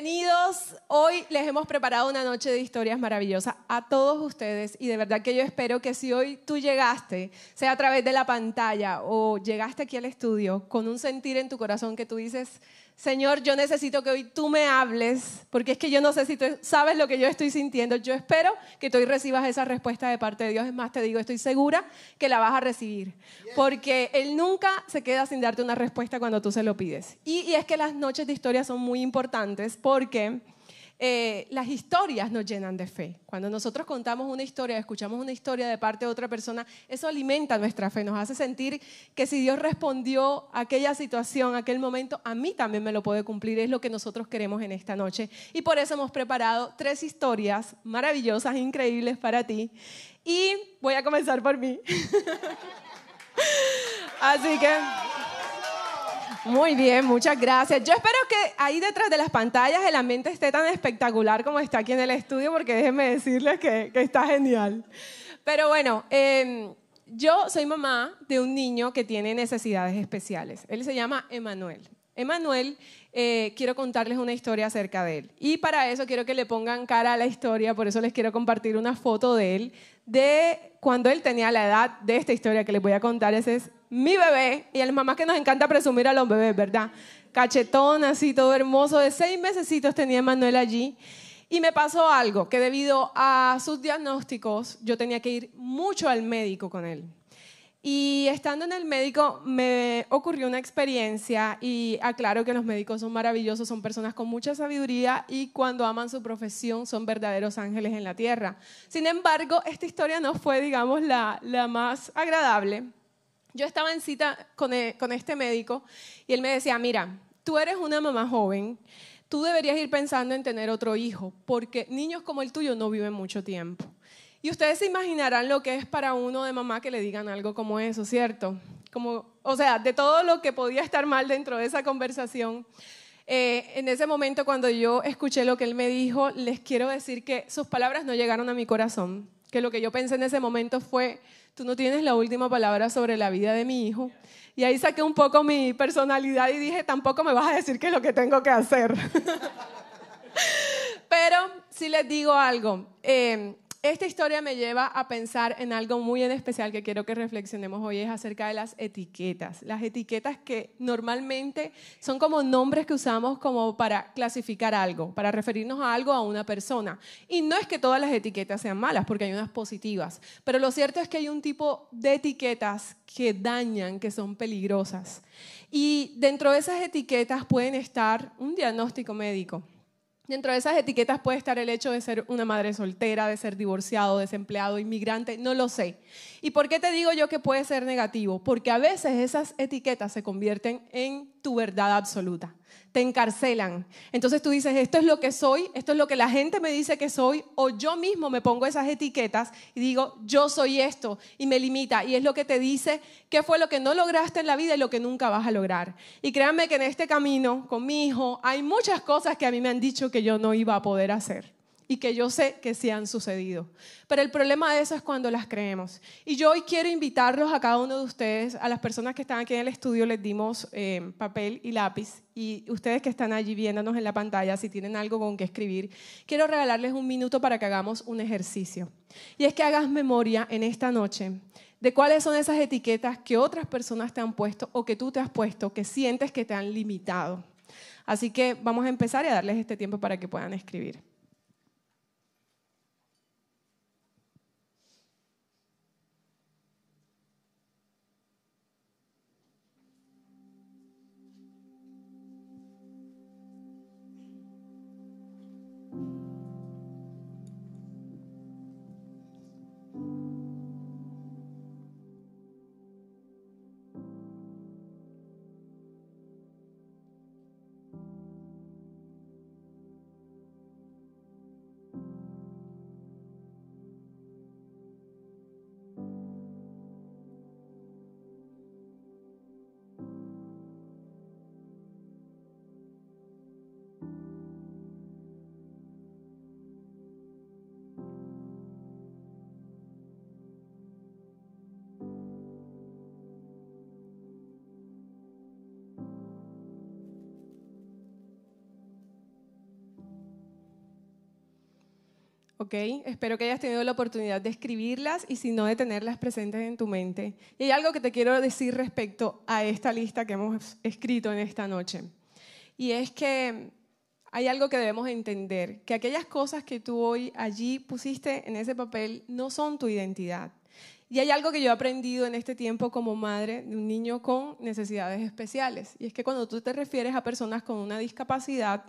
Bienvenidos. Hoy les hemos preparado una noche de historias maravillosas a todos ustedes y de verdad que yo espero que si hoy tú llegaste, sea a través de la pantalla o llegaste aquí al estudio con un sentir en tu corazón que tú dices, Señor, yo necesito que hoy tú me hables, porque es que yo no sé si tú sabes lo que yo estoy sintiendo. Yo espero que tú hoy recibas esa respuesta de parte de Dios. Es más, te digo, estoy segura que la vas a recibir, porque Él nunca se queda sin darte una respuesta cuando tú se lo pides. Y, y es que las noches de historia son muy importantes porque eh, las historias nos llenan de fe. Cuando nosotros contamos una historia, escuchamos una historia de parte de otra persona, eso alimenta nuestra fe, nos hace sentir que si Dios respondió a aquella situación, a aquel momento, a mí también me lo puede cumplir. Es lo que nosotros queremos en esta noche. Y por eso hemos preparado tres historias maravillosas, increíbles para ti. Y voy a comenzar por mí. Así que... Muy bien, muchas gracias. Yo espero que ahí detrás de las pantallas el ambiente esté tan espectacular como está aquí en el estudio, porque déjenme decirles que, está genial. Pero bueno, em, yo soy mamá de un niño que tiene necesidades especiales. Él se llama Emanuel. Emanuel, eh, quiero contarles una historia acerca de él. Y para eso quiero que le pongan cara a la historia, por eso les quiero compartir una foto de él, de cuando él tenía la edad de esta historia que les voy a contar. Ese es mi bebé, y a las mamás que nos encanta presumir a los bebés, ¿verdad? Cachetón, así, todo hermoso, de seis mesecitos tenía Manuel allí. Y me pasó algo, que debido a sus diagnósticos, yo tenía que ir mucho al médico con él. Y estando en el médico me ocurrió una experiencia y aclaro que los médicos son maravillosos, son personas con mucha sabiduría y cuando aman su profesión son verdaderos ángeles en la tierra. Sin embargo, esta historia no fue, digamos, la, la más agradable yo estaba en cita e, con, este médico y él me decía, mira, tú eres una mamá joven, tú deberías ir pensando en tener otro hijo, porque niños como el tuyo no viven mucho tiempo. Y ustedes se imaginarán lo que es para uno de mamá que le digan algo como eso, ¿cierto? Como, o sea, de todo lo que podía estar mal dentro de esa conversación. Eh, en ese momento, cuando yo escuché lo que él me dijo, les quiero decir que sus palabras no llegaron a mi corazón, que lo que yo pensé en ese momento fue, tú no tienes la última palabra sobre la vida de mi hijo. Y ahí saqué un poco mi personalidad y dije, tampoco me vas a decir qué es lo que tengo que hacer. Pero si les digo algo, eh, esta historia me lleva a pensar en algo muy en especial que quiero que reflexionemos hoy, es acerca de las etiquetas. Las etiquetas que normalmente son como nombres que usamos como para clasificar algo, para referirnos a algo, a una persona. Y no es que todas las etiquetas sean malas, porque hay unas positivas, pero lo cierto es que hay un tipo de etiquetas que dañan, que son peligrosas. Y dentro de esas etiquetas pueden estar un diagnóstico médico Dentro de esas etiquetas puede estar el hecho de ser una madre soltera, de ser divorciado, desempleado, inmigrante, no lo sé. ¿Y por qué te digo yo que puede ser negativo? Porque a veces esas etiquetas se convierten en tu verdad absoluta te encarcelan. Entonces tú dices, esto es lo que soy, esto es lo que la gente me dice que soy, o yo mismo me pongo esas etiquetas y digo, yo soy esto, y me limita. Y es lo que te dice qué fue lo que no lograste en la vida y lo que nunca vas a lograr. Y créanme que en este camino con mi hijo hay muchas cosas que a mí me han dicho que yo no iba a poder hacer y que yo sé que sí han sucedido. Pero el problema de eso es cuando las creemos. Y yo hoy quiero invitarlos a cada uno de ustedes, a las personas que están aquí en el estudio, les dimos eh, papel y lápiz, y ustedes que están allí viéndonos en la pantalla, si tienen algo con que escribir, quiero regalarles un minuto para que hagamos un ejercicio. Y es que hagas memoria en esta noche de cuáles son esas etiquetas que otras personas te han puesto o que tú te has puesto, que sientes que te han limitado. Así que vamos a empezar y a darles este tiempo para que puedan escribir. ¿Ok? Espero que hayas tenido la oportunidad de escribirlas y si no, de tenerlas presentes en tu mente. Y hay algo que te quiero decir respecto a esta lista que hemos escrito en esta noche. Y es que hay algo que debemos entender, que aquellas cosas que tú hoy allí pusiste en ese papel no son tu identidad. Y hay algo que yo he aprendido en este tiempo como madre de un niño con necesidades especiales. Y es que cuando tú te refieres a personas con una discapacidad,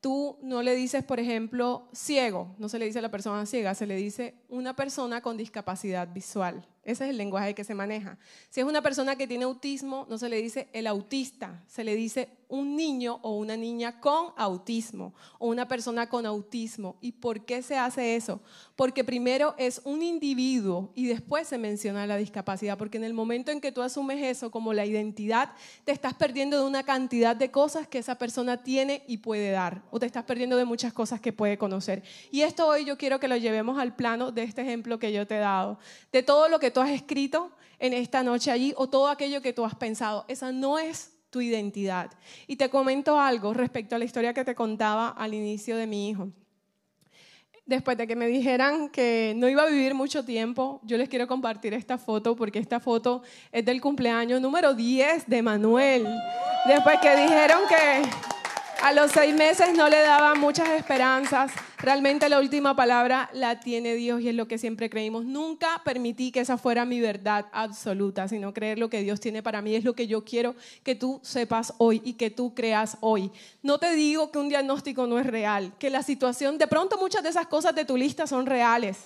tú no le dices, por ejemplo, ciego, no se le dice a la persona ciega, se le dice una persona con discapacidad visual. Ese es el lenguaje que se maneja. Si es una persona que tiene autismo, no se le dice el autista, se le dice un niño o una niña con autismo o una persona con autismo. ¿Y por qué se hace eso? Porque primero es un individuo y después se menciona la discapacidad, porque en el momento en que tú asumes eso como la identidad, te estás perdiendo de una cantidad de cosas que esa persona tiene y puede dar, o te estás perdiendo de muchas cosas que puede conocer. Y esto hoy yo quiero que lo llevemos al plano de este ejemplo que yo te he dado, de todo lo que tú has escrito en esta noche allí o todo aquello que tú has pensado. Esa no es tu identidad. Y te comento algo respecto a la historia que te contaba al inicio de mi hijo. Después de que me dijeran que no iba a vivir mucho tiempo, yo les quiero compartir esta foto porque esta foto es del cumpleaños número 10 de Manuel. Después que dijeron que a los seis meses no le daba muchas esperanzas. Realmente la última palabra la tiene Dios y es lo que siempre creímos. Nunca permití que esa fuera mi verdad absoluta, sino creer lo que Dios tiene para mí es lo que yo quiero que tú sepas hoy y que tú creas hoy. No te digo que un diagnóstico no es real, que la situación, de pronto muchas de esas cosas de tu lista son reales.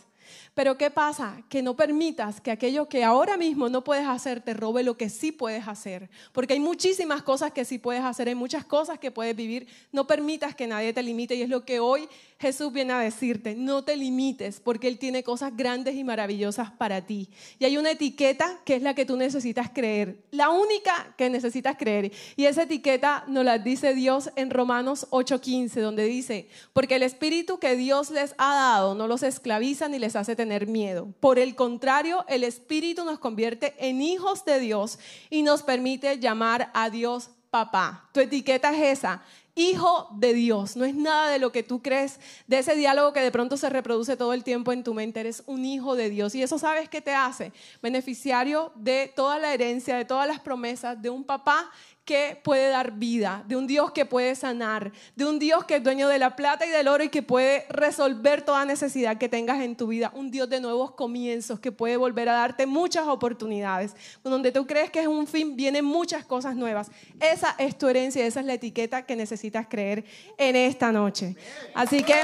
Pero ¿qué pasa? Que no permitas que aquello que ahora mismo no puedes hacer te robe lo que sí puedes hacer. Porque hay muchísimas cosas que sí puedes hacer, hay muchas cosas que puedes vivir. No permitas que nadie te limite y es lo que hoy Jesús viene a decirte, no te limites porque Él tiene cosas grandes y maravillosas para ti. Y hay una etiqueta que es la que tú necesitas creer, la única que necesitas creer. Y esa etiqueta nos la dice Dios en Romanos 8:15, donde dice, porque el Espíritu que Dios les ha dado no los esclaviza ni les hace tener miedo. Por el contrario, el Espíritu nos convierte en hijos de Dios y nos permite llamar a Dios papá. Tu etiqueta es esa hijo de Dios. No es nada de lo que tú crees, de ese diálogo que de pronto se reproduce todo el tiempo en tu mente. Eres un hijo de Dios. Y eso sabes qué te hace. Beneficiario de toda la herencia, de todas las promesas de un papá que puede dar vida, de un Dios que puede sanar, de un Dios que es dueño de la plata y del oro y que puede resolver toda necesidad que tengas en tu vida, un Dios de nuevos comienzos que puede volver a darte muchas oportunidades, donde tú crees que es un fin, vienen muchas cosas nuevas. Esa es tu herencia, esa es la etiqueta que necesitas creer en esta noche. Así que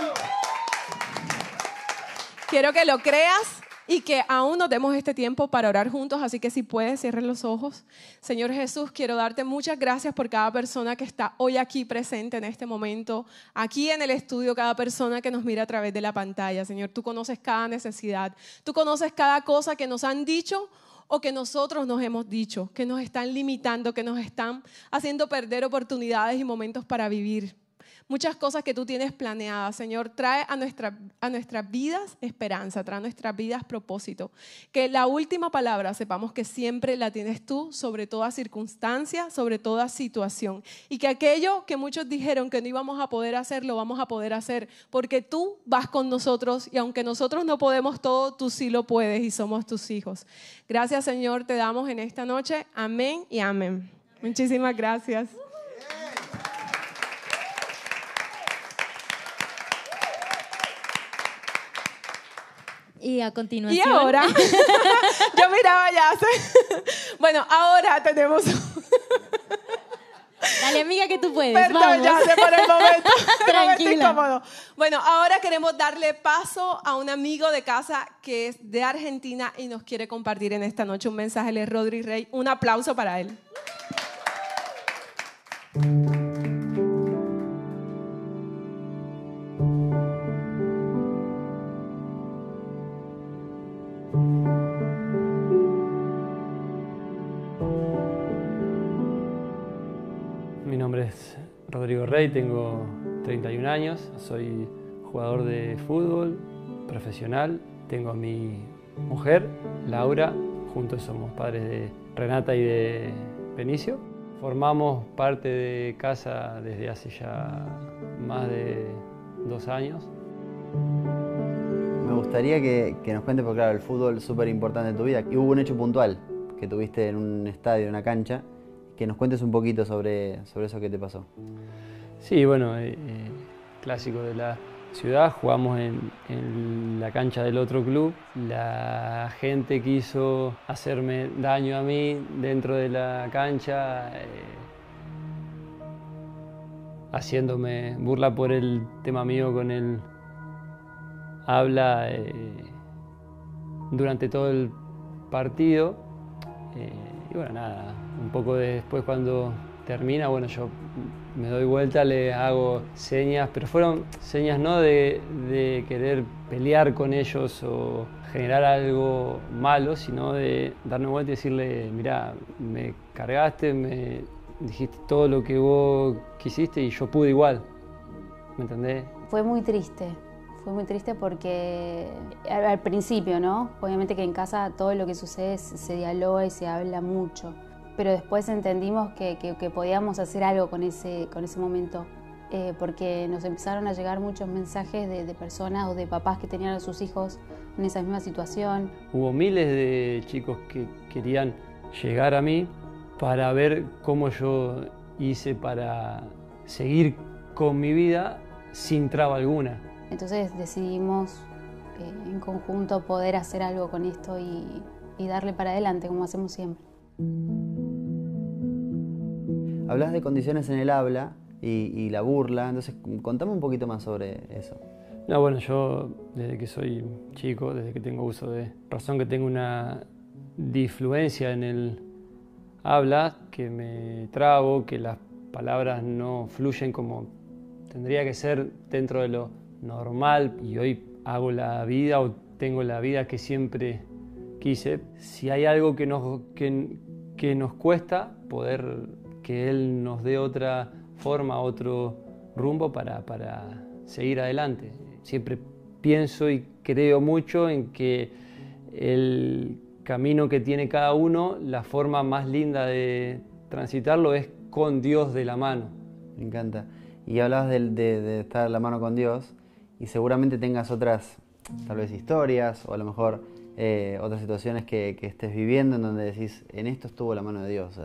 quiero que lo creas y que aún nos demos este tiempo para orar juntos, así que si puedes, cierren los ojos. Señor Jesús, quiero darte muchas gracias por cada persona que está hoy aquí presente en este momento, aquí en el estudio, cada persona que nos mira a través de la pantalla. Señor, tú conoces cada necesidad, tú conoces cada cosa que nos han dicho o que nosotros nos hemos dicho, que nos están limitando, que nos están haciendo perder oportunidades y momentos para vivir muchas cosas que tú tienes planeadas, Señor. Trae a, nuestra, a nuestras vidas esperanza, trae a nuestras vidas propósito. Que la última palabra sepamos que siempre la tienes tú sobre toda circunstancia, sobre toda situación. Y que aquello que muchos dijeron que no íbamos a poder hacer, lo vamos a poder hacer. Porque tú vas con nosotros y aunque nosotros no podemos todo, tú sí lo puedes y somos tus hijos. Gracias, Señor, te damos en esta noche. Amén y amén. Muchísimas gracias. Y a continuación. Y ahora, yo miraba ya. bueno, ahora tenemos. Dale, amiga, que tú puedes. Perdón, ya sé por el momento. Tranquila. Bueno, ahora queremos darle paso a un amigo de casa que es de Argentina y nos quiere compartir en esta noche un mensaje. Él es Rodri Rey. Un aplauso para él. Tengo 31 años, soy jugador de fútbol profesional, tengo a mi mujer, Laura, juntos somos padres de Renata y de Benicio. Formamos parte de casa desde hace ya más de dos años. gustaría que, nos cuentes, porque claro, el fútbol es súper importante en tu vida. Y hubo un hecho puntual que tuviste en un estadio, en una cancha, que nos cuentes un poquito sobre, sobre eso que te pasó. Sí, bueno, eh, eh, clásico de la ciudad, jugamos en, la cancha del otro club. La gente quiso hacerme daño a mí dentro de la cancha, eh, haciéndome burla por el tema mío con el habla durante todo el partido. y bueno, nada, un poco después cuando termina, bueno, yo me doy vuelta, le hago señas, pero fueron señas no de, querer pelear con ellos o generar algo malo, sino de darme vuelta y decirle, mira, me cargaste, me dijiste todo lo que vos quisiste y yo pude igual. ¿Me entendés? Fue muy triste, fue muy triste porque al, principio, ¿no? Obviamente que en casa todo lo que sucede se dialoga y se habla mucho pero después entendimos que, podíamos hacer algo con ese, con ese momento, eh, porque nos empezaron a llegar muchos mensajes de, personas o de papás que tenían a sus hijos en esa misma situación. Hubo miles de chicos que querían llegar a mí para ver cómo yo hice para seguir con mi vida sin traba alguna. Entonces decidimos eh, en conjunto poder hacer algo con esto y, y darle para adelante como hacemos siempre. Hablas de condiciones en el habla y, la burla, entonces contame un poquito más sobre eso. No, bueno, yo desde que soy chico, desde que tengo uso de razón, que tengo una disfluencia en el habla, que me trago, que las palabras no fluyen como tendría que ser dentro de lo normal y hoy hago la vida o tengo la vida que siempre quise. Si hay algo que nos, que, que nos cuesta poder que Él nos dé otra forma, otro rumbo para, seguir adelante. Siempre pienso y creo mucho en que el camino que tiene cada uno, la forma más linda de transitarlo es con Dios de la mano. Me encanta. Y hablabas de, estar de la mano con Dios y seguramente tengas otras, tal vez historias o a lo mejor eh, otras situaciones que, estés viviendo en donde decís, en esto estuvo la mano de Dios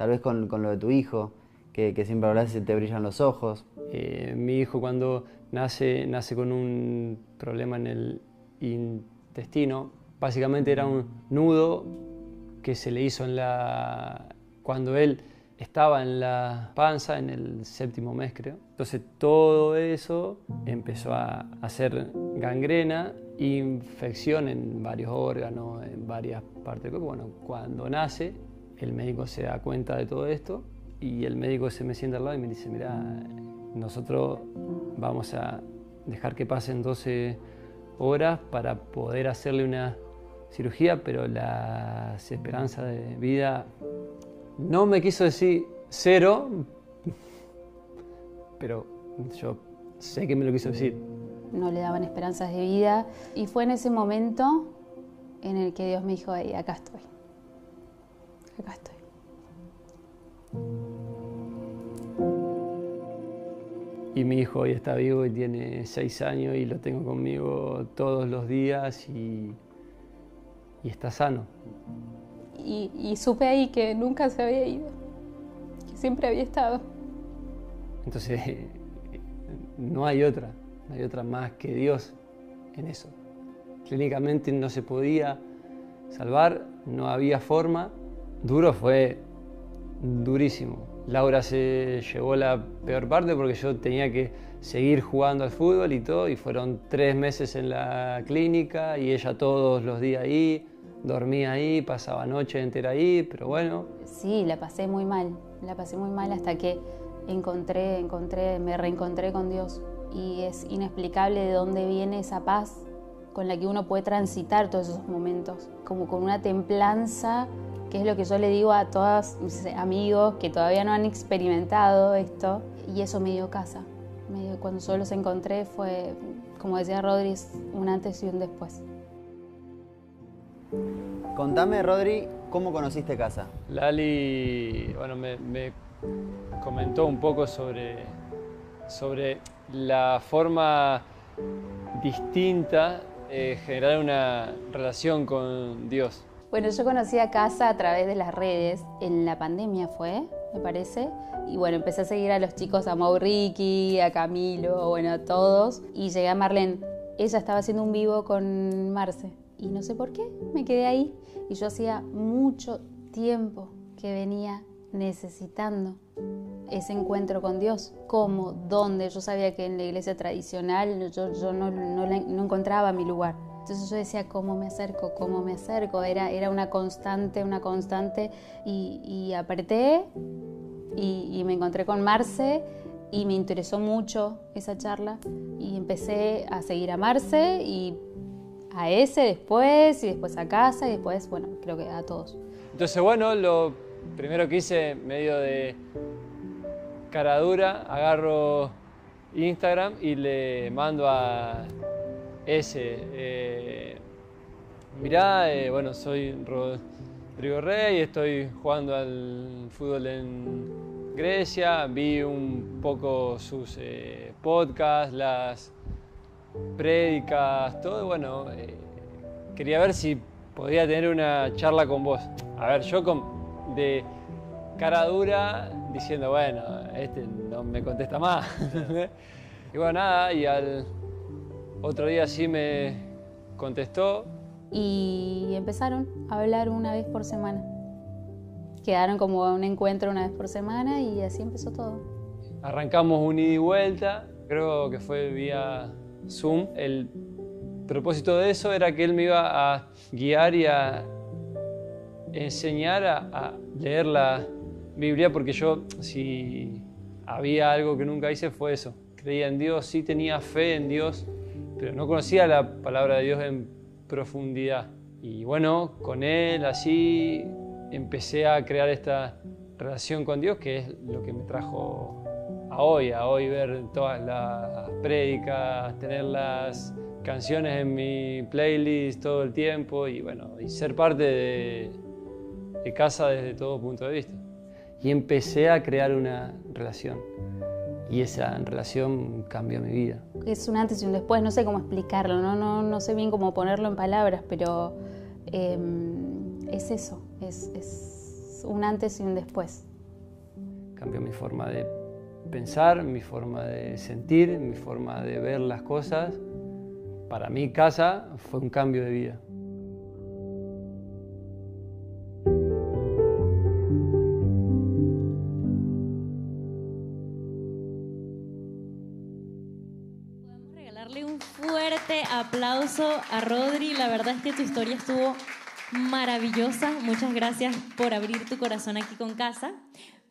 tal vez con, lo de tu hijo, que, siempre hablas y te brillan los ojos. Eh, mi hijo cuando nace, nace con un problema en el intestino, básicamente era un nudo que se le hizo en la... cuando él estaba en la panza en el séptimo mes creo. Entonces todo eso empezó a hacer gangrena, infección en varios órganos, en varias partes del cuerpo. Bueno, cuando nace el médico se da cuenta de todo esto y el médico se me sienta al lado y me dice, mira, nosotros vamos a dejar que pasen 12 horas para poder hacerle una cirugía, pero las esperanzas de vida no me quiso decir cero, pero yo sé que me lo quiso decir. No le daban esperanzas de vida y fue en ese momento en el que Dios me dijo, acá estoy acá estoy. Y mi hijo hoy está vivo y tiene seis años y lo tengo conmigo todos los días y, está sano. Y, supe ahí que nunca se había ido, que siempre había estado. Entonces, no hay otra, no hay otra más que Dios en eso. Clínicamente no se podía salvar, no había forma Duro fue durísimo. Laura se llevó la peor parte porque yo tenía que seguir jugando al fútbol y todo, y fueron tres meses en la clínica y ella todos los días ahí, dormía ahí, pasaba noche entera ahí, pero bueno. Sí, la pasé muy mal, la pasé muy mal hasta que encontré, encontré, me reencontré con Dios y es inexplicable de dónde viene esa paz con la que uno puede transitar todos esos momentos, como con una templanza que es lo que yo le digo a todos mis amigos que todavía no han experimentado esto, y eso me dio casa. cuando yo los encontré fue, como decía Rodri, un antes y un después. Contame, Rodri, ¿cómo conociste casa? Lali, bueno, me, me comentó un poco sobre, sobre la forma distinta eh, generar una relación con Dios? Bueno, yo conocí a Casa a través de las redes, en la pandemia fue, me parece, y bueno, empecé a seguir a los chicos, a Mauricky, a Camilo, bueno, a todos, y llegué a Marlene. Ella estaba haciendo un vivo con Marce, y no sé por qué, me quedé ahí, y yo hacía mucho tiempo que venía necesitando ese encuentro con Dios. ¿Cómo? ¿Dónde? Yo sabía que en la iglesia tradicional yo, no, encontraba mi lugar. Entonces yo decía, ¿cómo me acerco? ¿Cómo me acerco? Era, era una constante, una constante. Y, apreté y, y me encontré con Marce y me interesó mucho esa charla y empecé a seguir a Marce y a ese después y después a casa y después, bueno, creo que a todos. Entonces, bueno, lo primero que hice, medio de cara dura, agarro Instagram y le mando a ese. Eh, mirá, eh, bueno, soy Rodrigo Rey, estoy jugando al fútbol en Grecia, vi un poco sus eh, podcasts, las prédicas, todo, bueno, quería ver si podía tener una charla con vos. A ver, yo con, de cara dura diciendo, bueno, este no me contesta más. y bueno, nada, y al otro día sí me contestó. Y empezaron a hablar una vez por semana. Quedaron como un encuentro una vez por semana y así empezó todo. Arrancamos un ida y vuelta, creo que fue vía Zoom. El propósito de eso era que él me iba a guiar y a enseñar a, leer la Biblia, porque yo, si había algo que nunca hice, fue eso. Creía en Dios, sí tenía fe en Dios, pero no conocía la palabra de Dios en profundidad. Y bueno, con Él así empecé a crear esta relación con Dios, que es lo que me trajo a hoy, a hoy ver todas las prédicas, tener las canciones en mi playlist todo el tiempo y bueno, y ser parte de, de casa desde todo punto de vista. Y empecé a crear una relación. Y esa relación cambió mi vida. Es un antes y un después, no sé cómo explicarlo, no, no, no sé bien cómo ponerlo en palabras, pero em, es eso, es, es un antes y un después. Cambió mi forma de pensar, mi forma de sentir, mi forma de ver las cosas. Para mí casa fue un cambio de vida. Aplauso a Rodri. La verdad es que tu historia estuvo maravillosa. Muchas gracias por abrir tu corazón aquí con casa.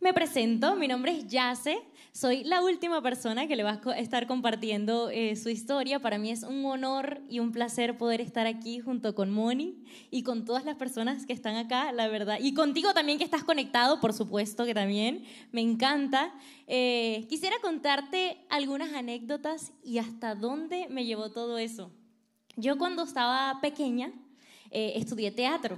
Me presento, mi nombre es Yace, soy la última persona que le va a estar compartiendo eh, su historia. Para mí es un honor y un placer poder estar aquí junto con Moni y con todas las personas que están acá, la verdad. Y contigo también que estás conectado, por supuesto que también. Me encanta. Eh, quisiera contarte algunas anécdotas y hasta dónde me llevó todo eso. Yo cuando estaba pequeña eh, estudié teatro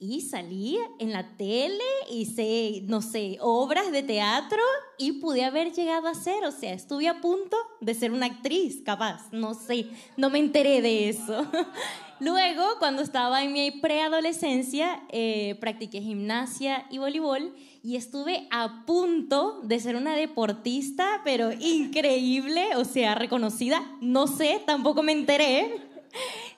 y salí en la tele, hice, no sé, obras de teatro y pude haber llegado a ser, o sea, estuve a punto de ser una actriz, capaz, no sé, no me enteré de eso. Luego, cuando estaba en mi preadolescencia, eh, practiqué gimnasia y voleibol y estuve a punto de ser una deportista, pero increíble, o sea, reconocida, no sé, tampoco me enteré.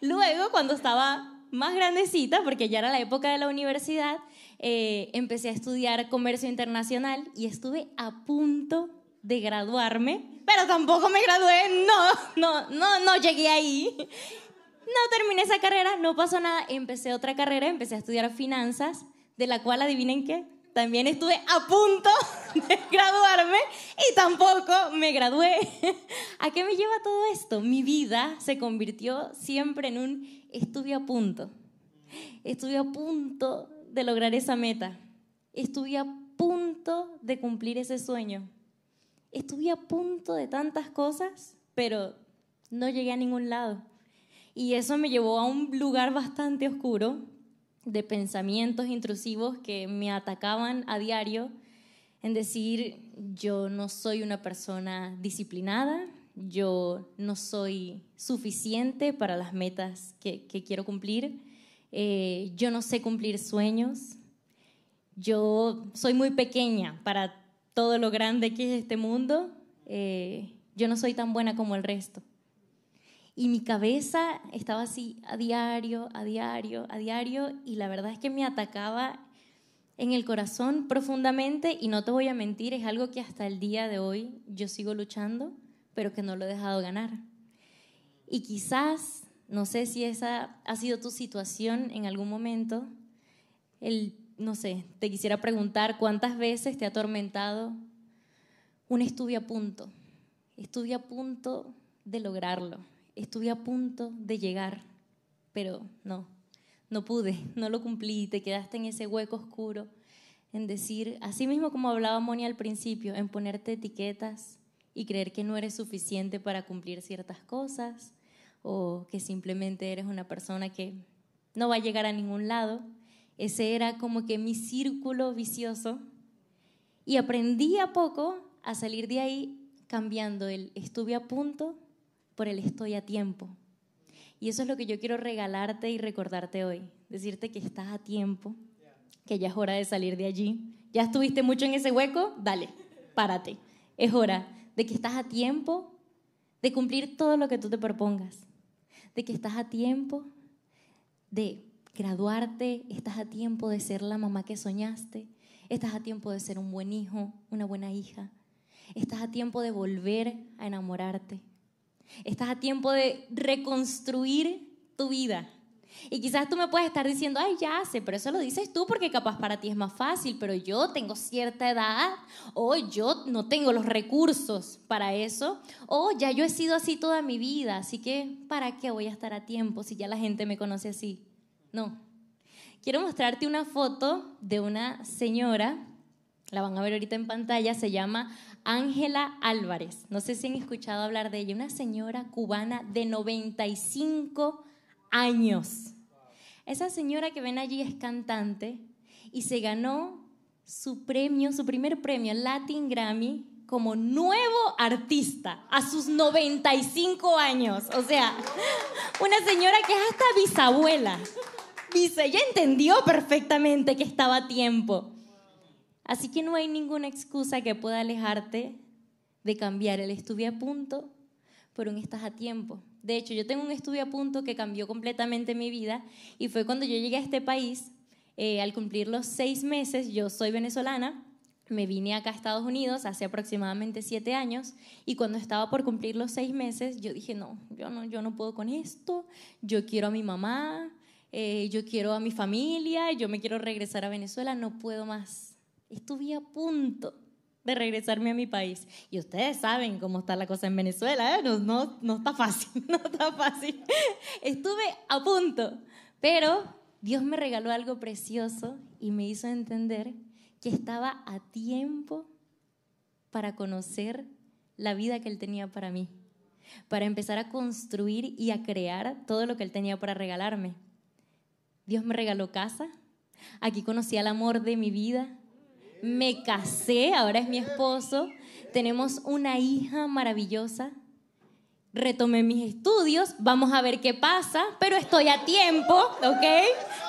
Luego, cuando estaba más grandecita, porque ya era la época de la universidad, eh, empecé a estudiar comercio internacional y estuve a punto de graduarme, pero tampoco me gradué, no, no, no, no llegué ahí. No terminé esa carrera, no pasó nada, empecé otra carrera, empecé a estudiar finanzas, de la cual adivinen qué, también estuve a punto de graduarme y tampoco me gradué. ¿A qué me lleva todo esto? Mi vida se convirtió siempre en un estuve a punto. Estuve a punto de lograr esa meta. Estuve a punto de cumplir ese sueño. Estuve a punto de tantas cosas, pero no llegué a ningún lado. Y eso me llevó a un lugar bastante oscuro de pensamientos intrusivos que me atacaban a diario en decir, yo no soy una persona disciplinada, yo no soy suficiente para las metas que, quiero cumplir, eh, yo no sé cumplir sueños, yo soy muy pequeña para todo lo grande que es este mundo, eh, yo no soy tan buena como el resto. Y mi cabeza estaba así a diario, a diario, a diario, y la verdad es que me atacaba en el corazón profundamente, y no te voy a mentir, es algo que hasta el día de hoy yo sigo luchando, pero que no lo he dejado ganar. Y quizás, no sé si esa ha sido tu situación en algún momento, el, no sé, te quisiera preguntar cuántas veces te ha atormentado un estudio a punto, estuve a punto de lograrlo, estuve a punto de llegar, pero no, no pude, no lo cumplí, te quedaste en ese hueco oscuro, en decir, así mismo como hablaba Moni al principio, en ponerte etiquetas y creer que no eres suficiente para cumplir ciertas cosas o que simplemente eres una persona que no va a llegar a ningún lado. Ese era como que mi círculo vicioso y aprendí a poco a salir de ahí cambiando el estuve a punto por el estoy a tiempo. Y eso es lo que yo quiero regalarte y recordarte hoy. Decirte que estás a tiempo, que ya es hora de salir de allí. ¿Ya estuviste mucho en ese hueco? Dale, párate. Es hora de que estás a tiempo de cumplir todo lo que tú te propongas. De que estás a tiempo de graduarte, estás a tiempo de ser la mamá que soñaste, estás a tiempo de ser un buen hijo, una buena hija, Estás a tiempo de volver a enamorarte. Estás a tiempo de reconstruir tu vida. Y quizás tú me puedes estar diciendo, ay, ya sé, pero eso lo dices tú porque capaz para ti es más fácil, pero yo tengo cierta edad o yo no tengo los recursos para eso o ya yo he sido así toda mi vida, así que ¿para qué voy a estar a tiempo si ya la gente me conoce así? No. Quiero mostrarte una foto de una señora, la van a ver ahorita en pantalla, se llama Ángela Álvarez. No sé si han escuchado hablar de ella, una señora cubana de 95 años. Esa señora que ven allí es cantante y se ganó su premio, su primer premio, Latin Grammy, como nuevo artista a sus 95 años. O sea, una señora que es hasta bisabuela. Dice, ella entendió perfectamente que estaba a tiempo. Así que no hay ninguna excusa que pueda alejarte de cambiar el estudio a punto por un estás a tiempo. De hecho, yo tengo un estudio a punto que cambió completamente mi vida y fue cuando yo llegué a este país, eh, al cumplir los seis meses, yo soy venezolana, me vine acá a Estados Unidos hace aproximadamente siete años y cuando estaba por cumplir los seis meses, yo dije, no, yo no, yo no puedo con esto, yo quiero a mi mamá, eh, yo quiero a mi familia, yo me quiero regresar a Venezuela, no puedo más estuve a punto de regresarme a mi país. Y ustedes saben cómo está la cosa en Venezuela, ¿eh? no, no, no está fácil, no está fácil. Estuve a punto, pero Dios me regaló algo precioso y me hizo entender que estaba a tiempo para conocer la vida que Él tenía para mí, para empezar a construir y a crear todo lo que Él tenía para regalarme. Dios me regaló casa, aquí conocí al amor de mi vida, me casé, ahora es mi esposo, tenemos una hija maravillosa, retomé mis estudios, vamos a ver qué pasa, pero estoy a tiempo, ¿ok?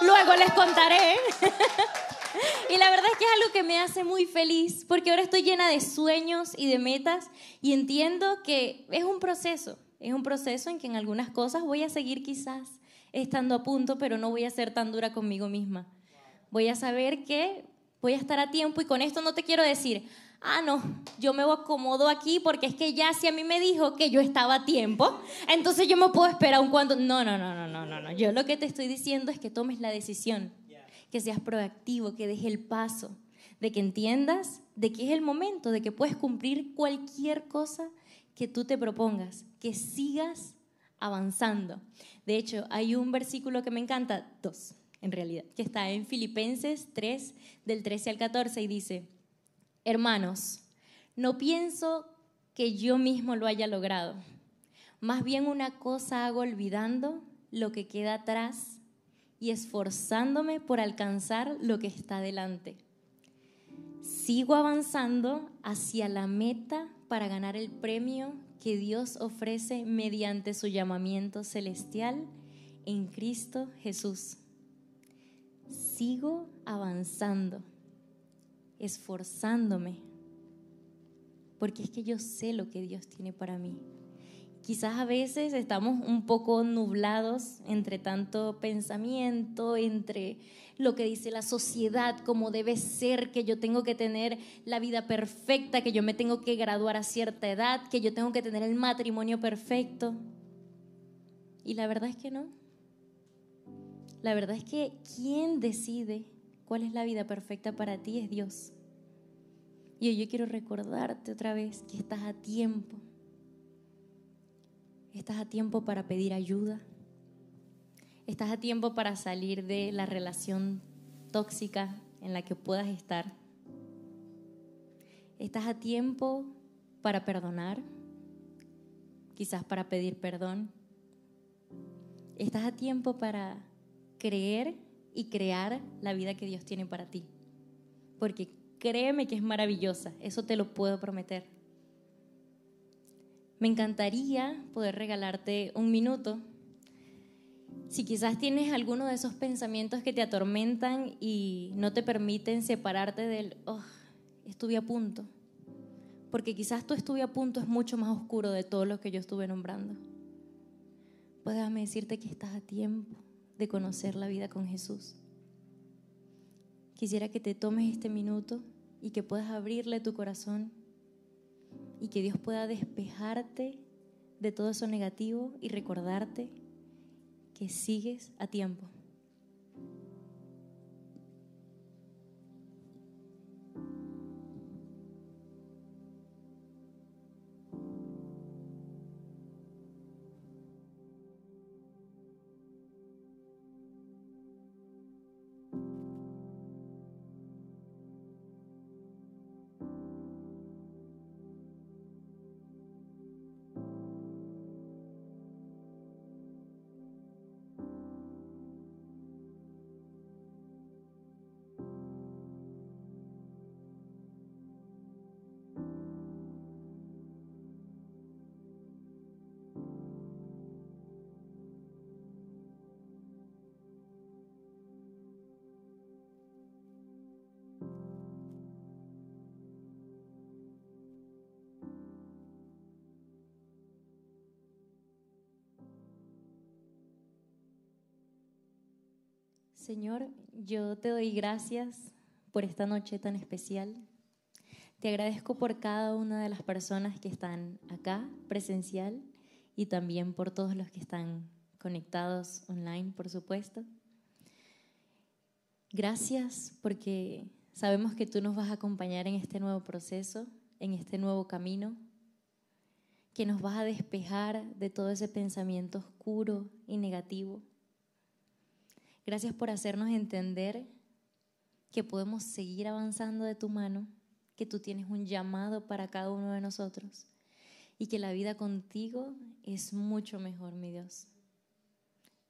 Luego les contaré. y la verdad es que es algo que me hace muy feliz, porque ahora estoy llena de sueños y de metas y entiendo que es un proceso, es un proceso en que en algunas cosas voy a seguir quizás estando a punto, pero no voy a ser tan dura conmigo misma. Voy a saber que voy a estar a tiempo y con esto no te quiero decir, ah, no, yo me acomodo aquí porque es que ya si a mí me dijo que yo estaba a tiempo, entonces yo me puedo esperar un cuando. No, no, no, no, no, no, no. Yo lo que te estoy diciendo es que tomes la decisión, que seas proactivo, que dejes el paso, de que entiendas de que es el momento, de que puedes cumplir cualquier cosa que tú te propongas, que sigas avanzando. De hecho, hay un versículo que me encanta, dos, en realidad, que está en Filipenses 3, del 13 al 14, y dice, hermanos, no pienso que yo mismo lo haya logrado, más bien una cosa hago olvidando lo que queda atrás y esforzándome por alcanzar lo que está delante. sigo avanzando hacia la meta para ganar el premio que Dios ofrece mediante su llamamiento celestial en Cristo Jesús. Sigo avanzando, esforzándome, porque es que yo sé lo que Dios tiene para mí. Quizás a veces estamos un poco nublados entre tanto pensamiento, entre lo que dice la sociedad, como debe ser, que yo tengo que tener la vida perfecta, que yo me tengo que graduar a cierta edad, que yo tengo que tener el matrimonio perfecto. Y la verdad es que no. La verdad es que quien decide cuál es la vida perfecta para ti es Dios. Y hoy yo quiero recordarte otra vez que estás a tiempo. Estás a tiempo para pedir ayuda. Estás a tiempo para salir de la relación tóxica en la que puedas estar. Estás a tiempo para perdonar, quizás para pedir perdón. Estás a tiempo para creer y crear la vida que Dios tiene para ti. Porque créeme que es maravillosa, eso te lo puedo prometer. Me encantaría poder regalarte un minuto. Si quizás tienes alguno de esos pensamientos que te atormentan y no te permiten separarte del, oh, estuve a punto. Porque quizás tu estuve a punto es mucho más oscuro de todo lo que yo estuve nombrando. Pues déjame decirte que estás a tiempo de conocer la vida con Jesús. Quisiera que te tomes este minuto y que puedas abrirle tu corazón y que Dios pueda despejarte de todo eso negativo y recordarte que sigues a tiempo. Señor, yo te doy gracias por esta noche tan especial. Te agradezco por cada una de las personas que están acá presencial y también por todos los que están conectados online, por supuesto. Gracias porque sabemos que tú nos vas a acompañar en este nuevo proceso, en este nuevo camino, que nos vas a despejar de todo ese pensamiento oscuro y negativo Gracias por hacernos entender que podemos seguir avanzando de tu mano, que tú tienes un llamado para cada uno de nosotros y que la vida contigo es mucho mejor, mi Dios.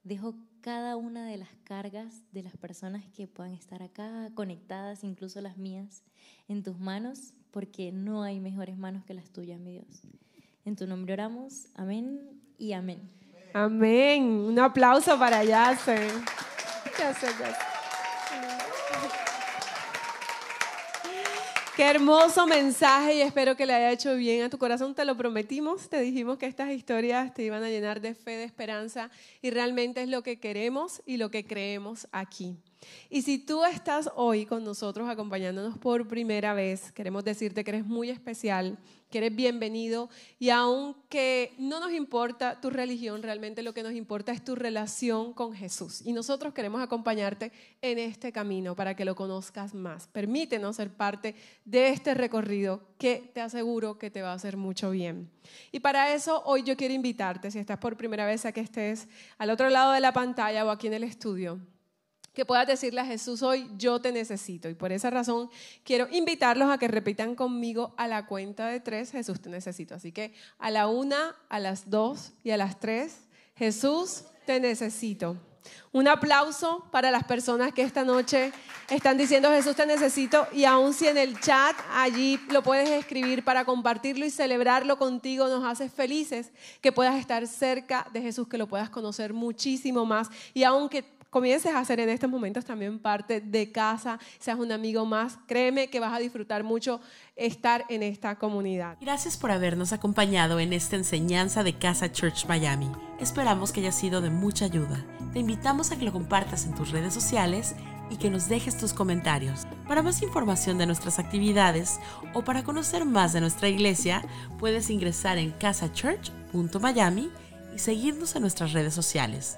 Dejo cada una de las cargas de las personas que puedan estar acá conectadas, incluso las mías, en tus manos, porque no hay mejores manos que las tuyas, mi Dios. En tu nombre oramos. Amén y amén. Amén. Un aplauso para Yase. Qué hermoso mensaje y espero que le haya hecho bien a tu corazón. Te lo prometimos, te dijimos que estas historias te iban a llenar de fe, de esperanza y realmente es lo que queremos y lo que creemos aquí. Y si tú estás hoy con nosotros acompañándonos por primera vez, queremos decirte que eres muy especial, que eres bienvenido y aunque no nos importa tu religión, realmente lo que nos importa es tu relación con Jesús. Y nosotros queremos acompañarte en este camino para que lo conozcas más. Permítenos ser parte de este recorrido que te aseguro que te va a hacer mucho bien. Y para eso hoy yo quiero invitarte, si estás por primera vez a que estés al otro lado de la pantalla o aquí en el estudio que puedas decirle a Jesús hoy, yo te necesito. Y por esa razón quiero invitarlos a que repitan conmigo a la cuenta de tres, Jesús te necesito. Así que a la una, a las dos y a las tres, Jesús te necesito. Un aplauso para las personas que esta noche están diciendo Jesús te necesito y aun si en el chat allí lo puedes escribir para compartirlo y celebrarlo contigo, nos hace felices que puedas estar cerca de Jesús, que lo puedas conocer muchísimo más y aunque comiences a hacer en estos momentos también parte de casa, seas un amigo más, créeme que vas a disfrutar mucho estar en esta comunidad. Gracias por habernos acompañado en esta enseñanza de Casa Church Miami. Esperamos que haya sido de mucha ayuda. Te invitamos a que lo compartas en tus redes sociales y que nos dejes tus comentarios. Para más información de nuestras actividades o para conocer más de nuestra iglesia, puedes ingresar en casachurch.miami y seguirnos en nuestras redes sociales.